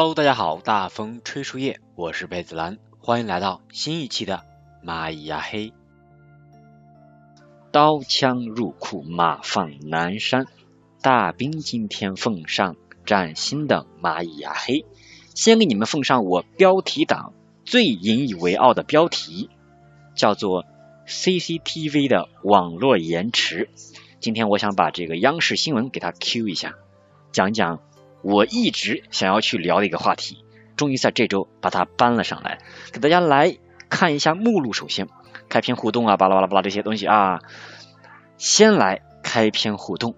Hello，大家好，大风吹树叶，我是贝子兰，欢迎来到新一期的蚂蚁呀嘿。刀枪入库，马放南山，大兵今天奉上崭新的蚂蚁呀嘿。先给你们奉上我标题党最引以为傲的标题，叫做 CCTV 的网络延迟。今天我想把这个央视新闻给它 Q 一下，讲讲。我一直想要去聊的一个话题，终于在这周把它搬了上来，给大家来看一下目录。首先，开篇互动啊，巴拉巴拉巴拉这些东西啊，先来开篇互动。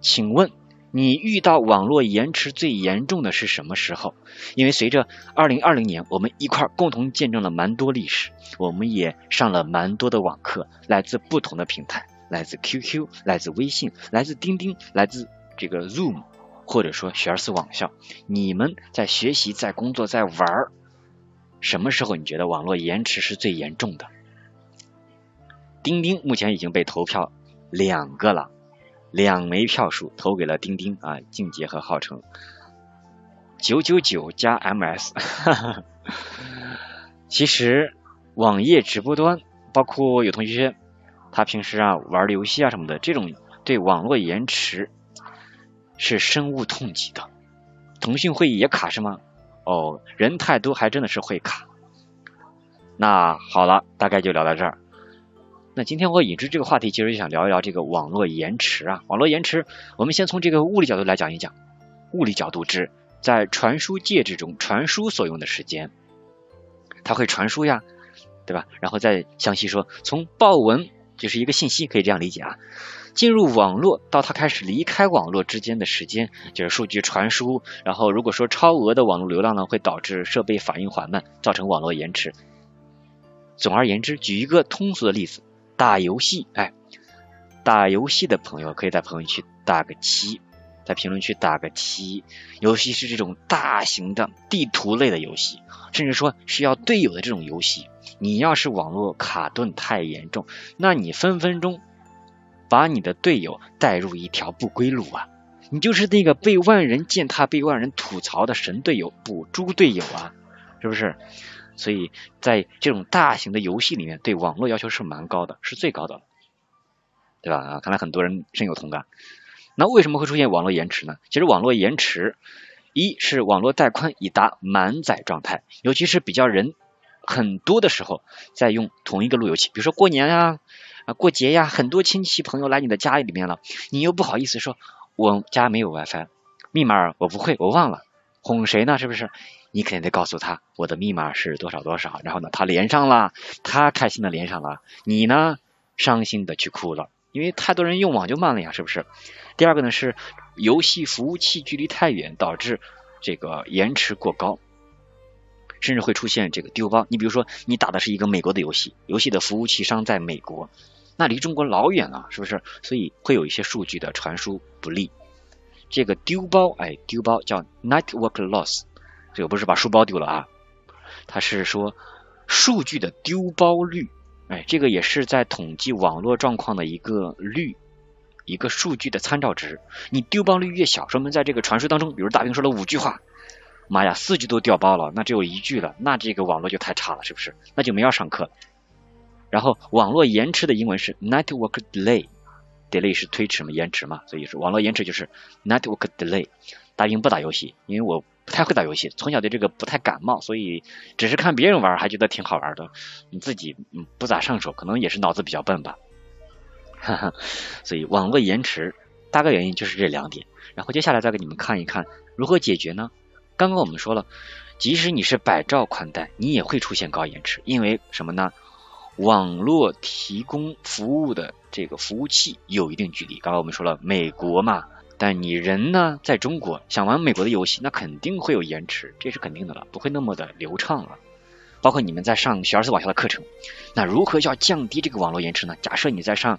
请问你遇到网络延迟最严重的是什么时候？因为随着二零二零年，我们一块儿共同见证了蛮多历史，我们也上了蛮多的网课，来自不同的平台，来自 QQ，来自微信，来自钉钉，来自这个 Zoom。或者说学而思网校，你们在学习、在工作、在玩儿，什么时候你觉得网络延迟是最严重的？钉钉目前已经被投票两个了，两枚票数投给了钉钉啊，静杰和浩成，九九九加 MS。其实网页直播端，包括有同学他平时啊玩游戏啊什么的，这种对网络延迟。是深恶痛疾的。腾讯会议也卡是吗？哦，人太多还真的是会卡。那好了，大概就聊到这儿。那今天我引出这个话题，其实就想聊一聊这个网络延迟啊。网络延迟，我们先从这个物理角度来讲一讲。物理角度之在传输介质中传输所用的时间，它会传输呀，对吧？然后再详细说，从报文就是一个信息，可以这样理解啊。进入网络到它开始离开网络之间的时间，就是数据传输。然后如果说超额的网络流量呢，会导致设备反应缓慢，造成网络延迟。总而言之，举一个通俗的例子，打游戏，哎，打游戏的朋友可以在朋友区打个七，在评论区打个七。尤其是这种大型的地图类的游戏，甚至说需要队友的这种游戏，你要是网络卡顿太严重，那你分分钟。把你的队友带入一条不归路啊！你就是那个被万人践踏、被万人吐槽的神队友、补猪队友啊，是不是？所以在这种大型的游戏里面，对网络要求是蛮高的，是最高的，对吧？啊，看来很多人深有同感。那为什么会出现网络延迟呢？其实网络延迟，一是网络带宽已达满载状态，尤其是比较人很多的时候，在用同一个路由器，比如说过年啊。啊，过节呀，很多亲戚朋友来你的家里面了，你又不好意思说，我家没有 WiFi，密码我不会，我忘了，哄谁呢？是不是？你肯定得告诉他，我的密码是多少多少，然后呢，他连上了，他开心的连上了，你呢，伤心的去哭了，因为太多人用网就慢了呀，是不是？第二个呢是游戏服务器距离太远，导致这个延迟过高。甚至会出现这个丢包。你比如说，你打的是一个美国的游戏，游戏的服务器商在美国，那离中国老远了，是不是？所以会有一些数据的传输不利。这个丢包，哎，丢包叫 network loss，这个不是把书包丢了啊，它是说数据的丢包率，哎，这个也是在统计网络状况的一个率，一个数据的参照值。你丢包率越小，说明在这个传输当中，比如大兵说了五句话。妈呀，四句都掉包了，那只有一句了，那这个网络就太差了，是不是？那就没法上课。然后网络延迟的英文是 network delay，delay 是推迟嘛，延迟嘛，所以说网络延迟就是 network delay。大英不打游戏，因为我不太会打游戏，从小对这个不太感冒，所以只是看别人玩还觉得挺好玩的，你自己嗯不咋上手，可能也是脑子比较笨吧。哈哈，所以网络延迟。大概原因就是这两点。然后接下来再给你们看一看如何解决呢？刚刚我们说了，即使你是百兆宽带，你也会出现高延迟，因为什么呢？网络提供服务的这个服务器有一定距离。刚刚我们说了，美国嘛，但你人呢，在中国想玩美国的游戏，那肯定会有延迟，这是肯定的了，不会那么的流畅了。包括你们在上学而思网校的课程，那如何要降低这个网络延迟呢？假设你在上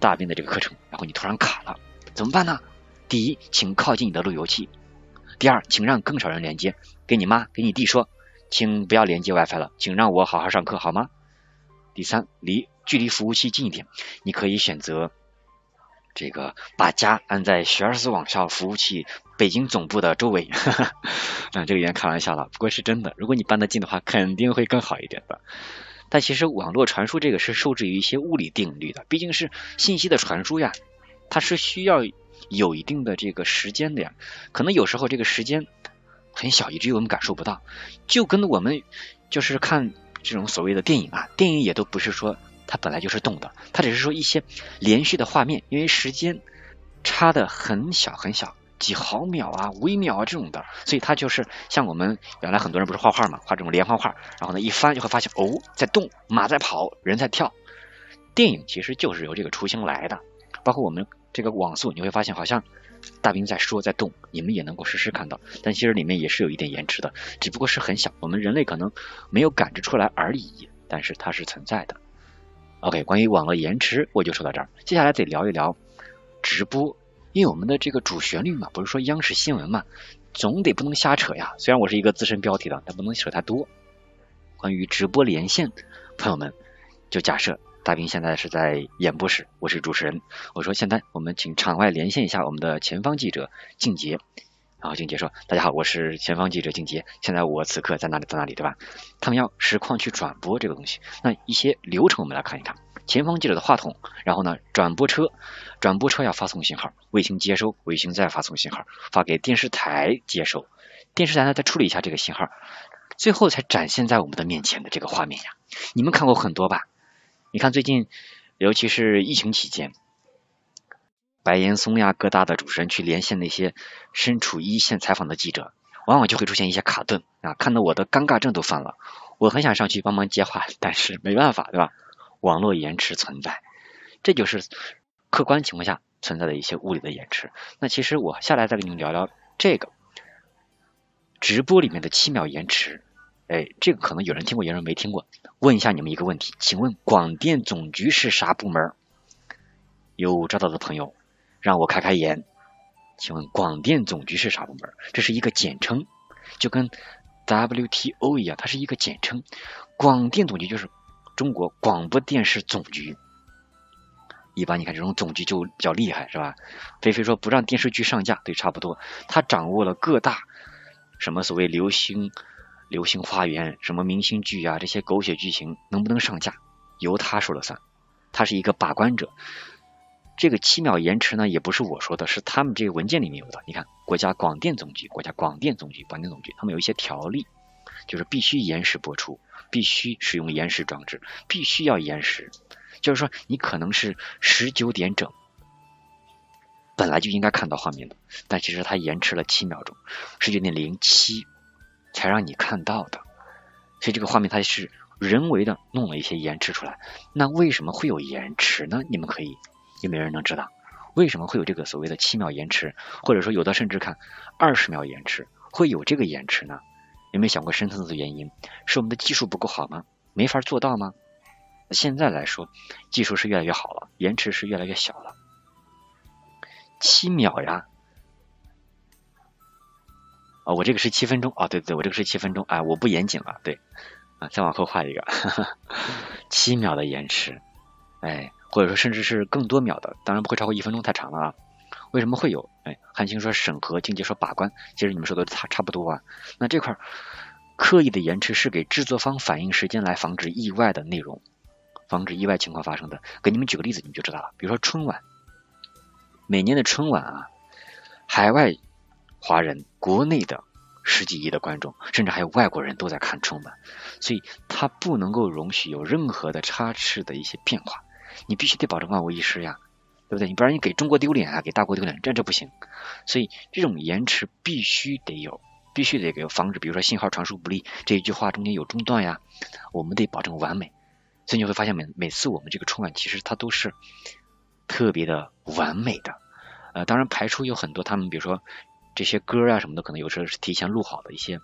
大兵的这个课程，然后你突然卡了，怎么办呢？第一，请靠近你的路由器；第二，请让更少人连接。给你妈、给你弟说，请不要连接 WiFi 了，请让我好好上课好吗？第三，离距离服务器近一点，你可以选择这个把家安在学而思网校服务器北京总部的周围。嗯，这个有点开玩笑了，不过是真的。如果你搬得近的话，肯定会更好一点的。但其实网络传输这个是受制于一些物理定律的，毕竟是信息的传输呀，它是需要有一定的这个时间的呀。可能有时候这个时间很小，以至于我们感受不到，就跟我们就是看。这种所谓的电影啊，电影也都不是说它本来就是动的，它只是说一些连续的画面，因为时间差的很小很小，几毫秒啊、微秒啊这种的，所以它就是像我们原来很多人不是画画嘛，画这种连环画，然后呢一翻就会发现哦在动，马在跑，人在跳。电影其实就是由这个雏形来的，包括我们这个网速，你会发现好像。大兵在说在动，你们也能够实时看到，但其实里面也是有一点延迟的，只不过是很小，我们人类可能没有感知出来而已，但是它是存在的。OK，关于网络延迟我就说到这儿，接下来得聊一聊直播，因为我们的这个主旋律嘛，不是说央视新闻嘛，总得不能瞎扯呀。虽然我是一个资深标题党，但不能扯太多。关于直播连线，朋友们就假设。大兵现在是在演播室，我是主持人。我说现在我们请场外连线一下我们的前方记者静杰。然后静杰说：“大家好，我是前方记者静杰，现在我此刻在哪里？在哪里？对吧？他们要实况去转播这个东西，那一些流程我们来看一看。前方记者的话筒，然后呢，转播车，转播车要发送信号，卫星接收，卫星再发送信号，发给电视台接收，电视台呢再处理一下这个信号，最后才展现在我们的面前的这个画面呀。你们看过很多吧？”你看，最近尤其是疫情期间，白岩松呀，各大的主持人去连线那些身处一线采访的记者，往往就会出现一些卡顿啊，看得我的尴尬症都犯了。我很想上去帮忙接话，但是没办法，对吧？网络延迟存在，这就是客观情况下存在的一些物理的延迟。那其实我下来再跟你们聊聊这个直播里面的七秒延迟。哎，这个可能有人听过，有人没听过。问一下你们一个问题，请问广电总局是啥部门？有知道的朋友，让我开开眼。请问广电总局是啥部门？这是一个简称，就跟 WTO 一样，它是一个简称。广电总局就是中国广播电视总局。一般你看这种总局就比较厉害，是吧？菲菲说不让电视剧上架，对，差不多。他掌握了各大什么所谓流行。流星花园什么明星剧啊，这些狗血剧情能不能上架，由他说了算，他是一个把关者。这个七秒延迟呢，也不是我说的，是他们这个文件里面有的。你看，国家广电总局、国家广电总局、广电总局，他们有一些条例，就是必须延时播出，必须使用延时装置，必须要延时。就是说，你可能是十九点整，本来就应该看到画面的，但其实它延迟了七秒钟，十九点零七。才让你看到的，所以这个画面它是人为的弄了一些延迟出来。那为什么会有延迟呢？你们可以有没有人能知道为什么会有这个所谓的七秒延迟，或者说有的甚至看二十秒延迟会有这个延迟呢？有没有想过深层次的原因？是我们的技术不够好吗？没法做到吗？现在来说，技术是越来越好了，延迟是越来越小了。七秒呀！啊，我这个是七分钟啊，对对，我这个是七分钟，哎，我不严谨了，对，啊，再往后画一个，七秒的延迟，哎，或者说甚至是更多秒的，当然不会超过一分钟，太长了啊。为什么会有？哎，汉卿说审核，静姐说把关，其实你们说的差差不多啊。那这块刻意的延迟是给制作方反应时间来防止意外的内容，防止意外情况发生的。给你们举个例子，你们就知道了。比如说春晚，每年的春晚啊，海外。华人国内的十几亿的观众，甚至还有外国人都在看春晚，所以它不能够容许有任何的差池的一些变化，你必须得保证万无一失呀，对不对？你不然你给中国丢脸啊，给大国丢脸，这这不行。所以这种延迟必须得有，必须得给防止，比如说信号传输不利，这一句话中间有中断呀，我们得保证完美。所以你会发现每每次我们这个春晚其实它都是特别的完美的。呃，当然排除有很多他们比如说这些歌啊什么的，可能有时候是提前录好的一些，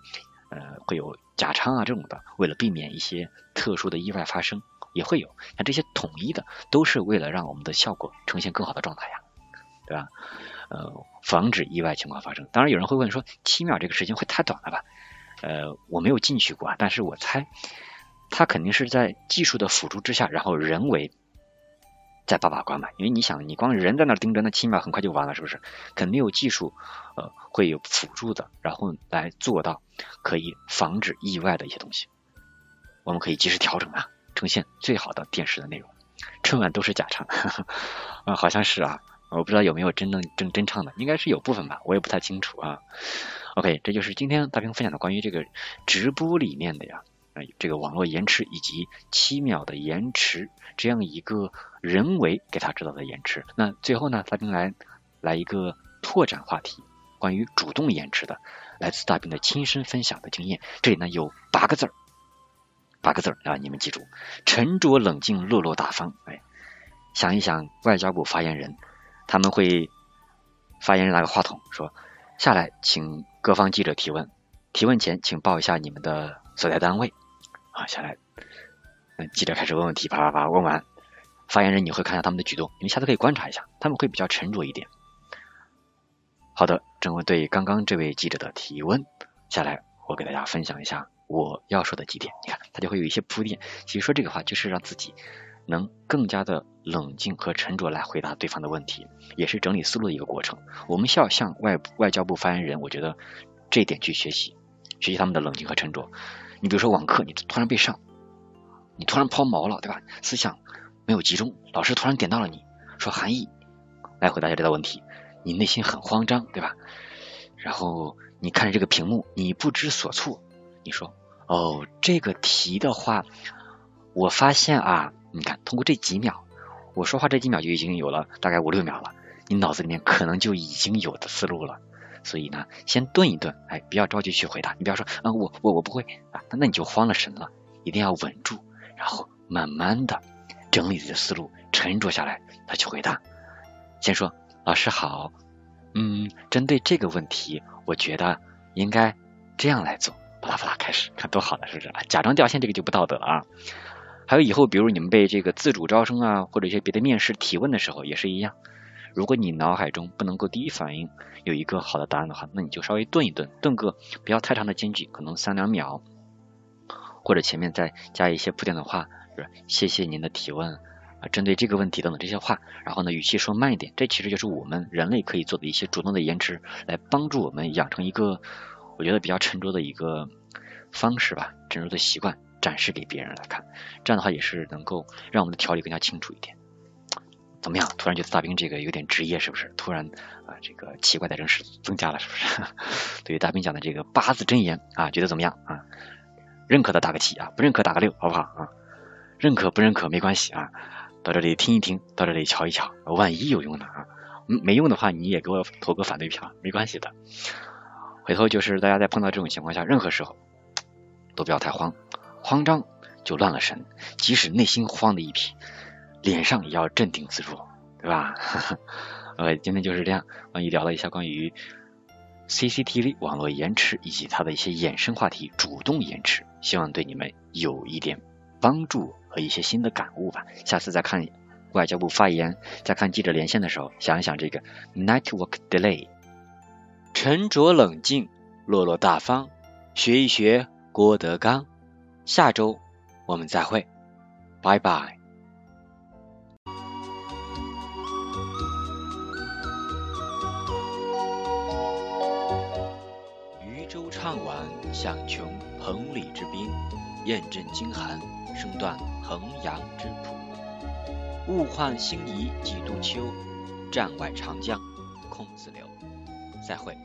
呃，会有假唱啊这种的，为了避免一些特殊的意外发生。也会有，像这些统一的，都是为了让我们的效果呈现更好的状态呀，对吧？呃，防止意外情况发生。当然，有人会问说，七秒这个时间会太短了吧？呃，我没有进去过啊，但是我猜，它肯定是在技术的辅助之下，然后人为在把把关嘛。因为你想，你光人在那盯着，那七秒很快就完了，是不是？肯定有技术，呃，会有辅助的，然后来做到可以防止意外的一些东西，我们可以及时调整啊。呈现最好的电视的内容，春晚都是假唱，啊，好像是啊，我不知道有没有真正真真唱的，应该是有部分吧，我也不太清楚啊。OK，这就是今天大兵分享的关于这个直播里面的呀，这个网络延迟以及七秒的延迟这样一个人为给他制造的延迟。那最后呢，大兵来来一个拓展话题，关于主动延迟的，来自大兵的亲身分享的经验。这里呢有八个字儿。八个字儿啊，你们记住：沉着冷静，落落大方。哎，想一想，外交部发言人他们会发言人拿个话筒说：“下来，请各方记者提问。提问前，请报一下你们的所在单位。”啊，下来，嗯记者开始问问题，啪啪啪问完，发言人你会看到他们的举动，你们下次可以观察一下，他们会比较沉着一点。好的，针对刚刚这位记者的提问，下来我给大家分享一下。我要说的几点，你看，他就会有一些铺垫。其实说这个话，就是让自己能更加的冷静和沉着来回答对方的问题，也是整理思路的一个过程。我们需要向外外交部发言人，我觉得这一点去学习，学习他们的冷静和沉着。你比如说网课，你突然被上，你突然抛锚了，对吧？思想没有集中，老师突然点到了你，说韩毅来回答一下这道问题，你内心很慌张，对吧？然后你看着这个屏幕，你不知所措，你说。哦，这个题的话，我发现啊，你看，通过这几秒，我说话这几秒就已经有了大概五六秒了，你脑子里面可能就已经有的思路了。所以呢，先顿一顿，哎，不要着急去回答。你不要说，啊，我我我不会啊，那你就慌了神了。一定要稳住，然后慢慢的整理自己的思路，沉着下来再去回答。先说，老师好，嗯，针对这个问题，我觉得应该这样来做。巴拉巴拉开始，看多好了，是不是啊？假装掉线这个就不道德了啊！还有以后，比如你们被这个自主招生啊，或者一些别的面试提问的时候，也是一样。如果你脑海中不能够第一反应有一个好的答案的话，那你就稍微顿一顿，顿个不要太长的间距，可能三两秒，或者前面再加一些铺垫的话，是谢谢您的提问啊，针对这个问题等等这些话，然后呢语气说慢一点，这其实就是我们人类可以做的一些主动的延迟，来帮助我们养成一个。我觉得比较沉着的一个方式吧，沉着的习惯展示给别人来看，这样的话也是能够让我们的条理更加清楚一点。怎么样？突然觉得大兵这个有点职业，是不是？突然啊，这个奇怪的人士增加了，是不是？对于大兵讲的这个八字真言啊，觉得怎么样啊？认可的打个七啊，不认可打个六，好不好啊？认可不认可没关系啊，到这里听一听，到这里瞧一瞧，万一有用呢啊？没用的话你也给我投个反对票，没关系的。回头就是大家在碰到这种情况下，任何时候都不要太慌，慌张就乱了神。即使内心慌的一批，脸上也要镇定自若，对吧？呃，今天就是这样，关于聊了一下关于 CCTV 网络延迟以及它的一些衍生话题，主动延迟，希望对你们有一点帮助和一些新的感悟吧。下次再看外交部发言，再看记者连线的时候，想一想这个 network delay。沉着冷静，落落大方，学一学郭德纲。下周我们再会，拜拜。唱完响穷彭蠡之滨，雁阵惊寒声断衡阳之浦。物换星移几度秋，战外长江空自流。再会。